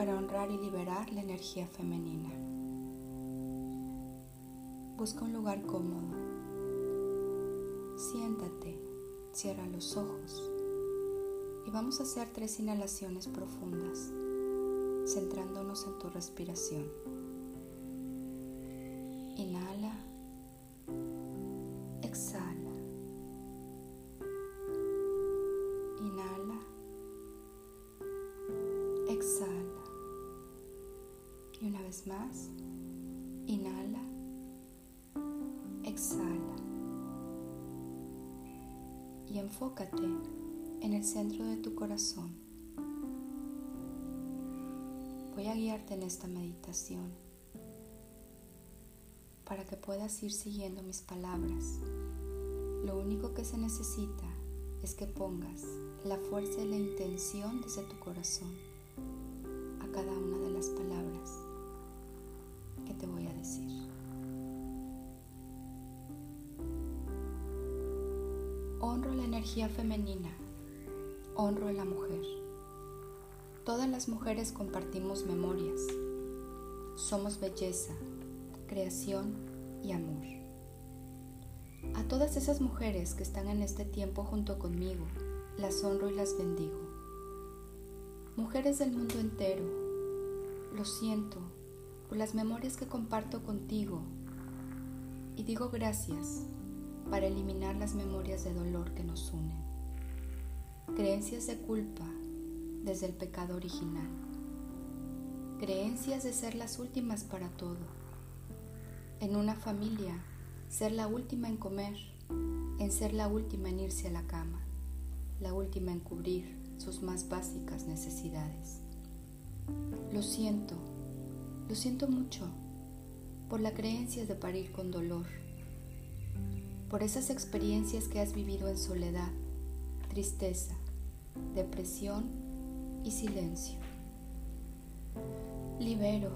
para honrar y liberar la energía femenina. Busca un lugar cómodo. Siéntate, cierra los ojos y vamos a hacer tres inhalaciones profundas, centrándonos en tu respiración. Inhala, más, inhala, exhala. Y enfócate en el centro de tu corazón. Voy a guiarte en esta meditación para que puedas ir siguiendo mis palabras. Lo único que se necesita es que pongas la fuerza y la intención desde tu corazón a cada una de las Honro la energía femenina honro a la mujer. Todas las mujeres compartimos memorias. Somos belleza, creación y amor. A todas esas mujeres que están en este tiempo junto conmigo, las honro y las bendigo. Mujeres del mundo entero, lo siento por las memorias que comparto contigo y digo gracias para eliminar las memorias de dolor que nos unen. Creencias de culpa desde el pecado original, creencias de ser las últimas para todo, en una familia ser la última en comer, en ser la última en irse a la cama, la última en cubrir sus más básicas necesidades. Lo siento, lo siento mucho por la creencia de parir con dolor, por esas experiencias que has vivido en soledad, tristeza, depresión y silencio. Libero,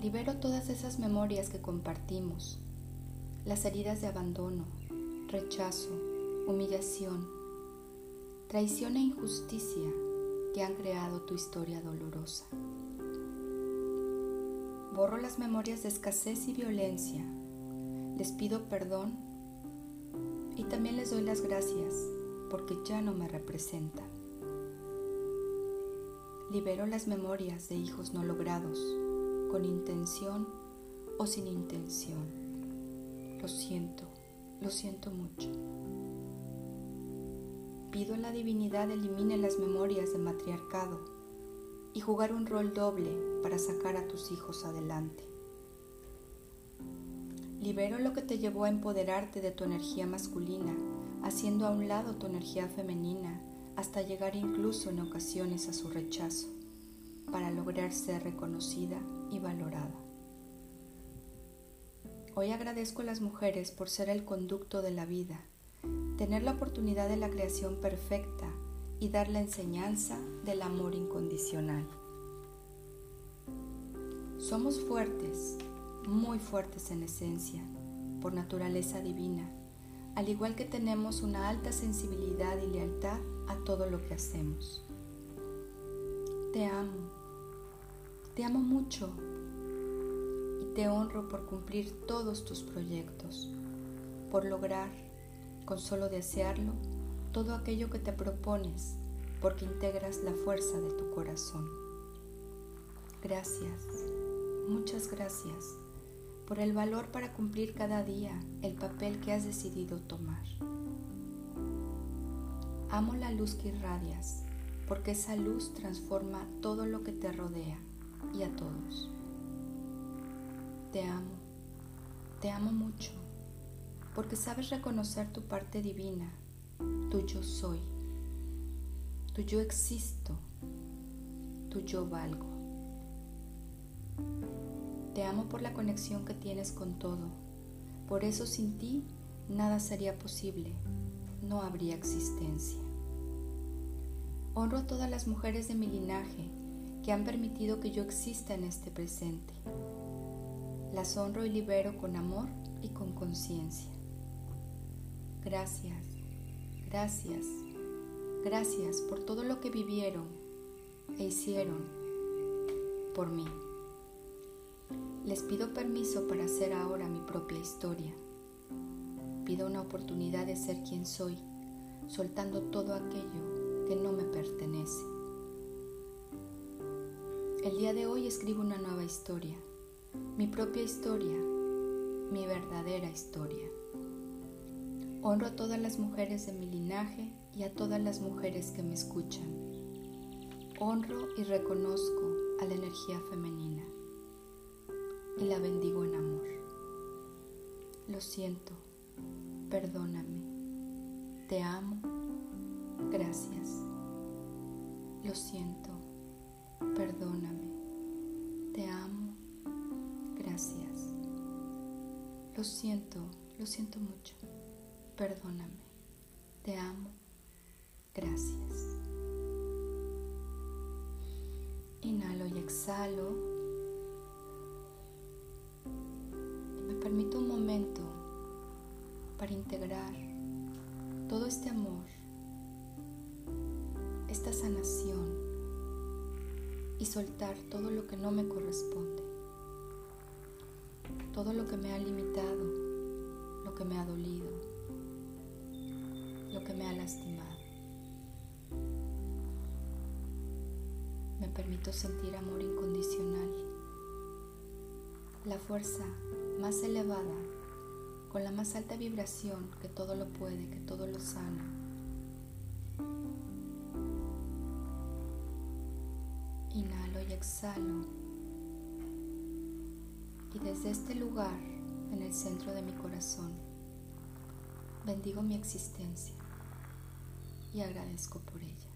libero todas esas memorias que compartimos, las heridas de abandono, rechazo, humillación, traición e injusticia que han creado tu historia dolorosa. Borro las memorias de escasez y violencia, les pido perdón y también les doy las gracias porque ya no me representa. Libero las memorias de hijos no logrados, con intención o sin intención. Lo siento, lo siento mucho. Pido a la divinidad elimine las memorias de matriarcado y jugar un rol doble para sacar a tus hijos adelante. Libero lo que te llevó a empoderarte de tu energía masculina haciendo a un lado tu energía femenina hasta llegar incluso en ocasiones a su rechazo, para lograr ser reconocida y valorada. Hoy agradezco a las mujeres por ser el conducto de la vida, tener la oportunidad de la creación perfecta y dar la enseñanza del amor incondicional. Somos fuertes, muy fuertes en esencia, por naturaleza divina al igual que tenemos una alta sensibilidad y lealtad a todo lo que hacemos. Te amo, te amo mucho y te honro por cumplir todos tus proyectos, por lograr, con solo desearlo, todo aquello que te propones, porque integras la fuerza de tu corazón. Gracias, muchas gracias por el valor para cumplir cada día el papel que has decidido tomar. Amo la luz que irradias, porque esa luz transforma todo lo que te rodea y a todos. Te amo, te amo mucho, porque sabes reconocer tu parte divina, tu yo soy, tu yo existo, tu yo valgo. Te amo por la conexión que tienes con todo. Por eso sin ti nada sería posible, no habría existencia. Honro a todas las mujeres de mi linaje que han permitido que yo exista en este presente. Las honro y libero con amor y con conciencia. Gracias, gracias, gracias por todo lo que vivieron e hicieron por mí. Les pido permiso para hacer ahora mi propia historia. Pido una oportunidad de ser quien soy, soltando todo aquello que no me pertenece. El día de hoy escribo una nueva historia, mi propia historia, mi verdadera historia. Honro a todas las mujeres de mi linaje y a todas las mujeres que me escuchan. Honro y reconozco a la energía femenina y la bendigo en amor. Lo siento, perdóname, te amo, gracias. Lo siento, perdóname, te amo, gracias. Lo siento, lo siento mucho perdóname, te amo, gracias. Inhalo y exhalo. Integrar todo este amor, esta sanación y soltar todo lo que no me corresponde, todo lo que me ha limitado, lo que me ha dolido lo que me ha lastimado. Me permito sentir amor incondicional, la fuerza más elevada, con la más alta vibración que todo lo puede, que todo lo sana. Inhalo y exhalo. Y desde este lugar, en el centro de mi corazón, bendigo mi existencia y agradezco por ella.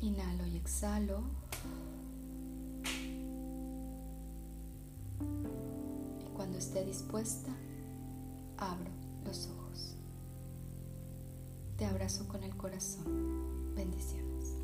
Inhalo y exhalo. Cuando esté dispuesta, abro los ojos. Te abrazo con el corazón. Bendiciones.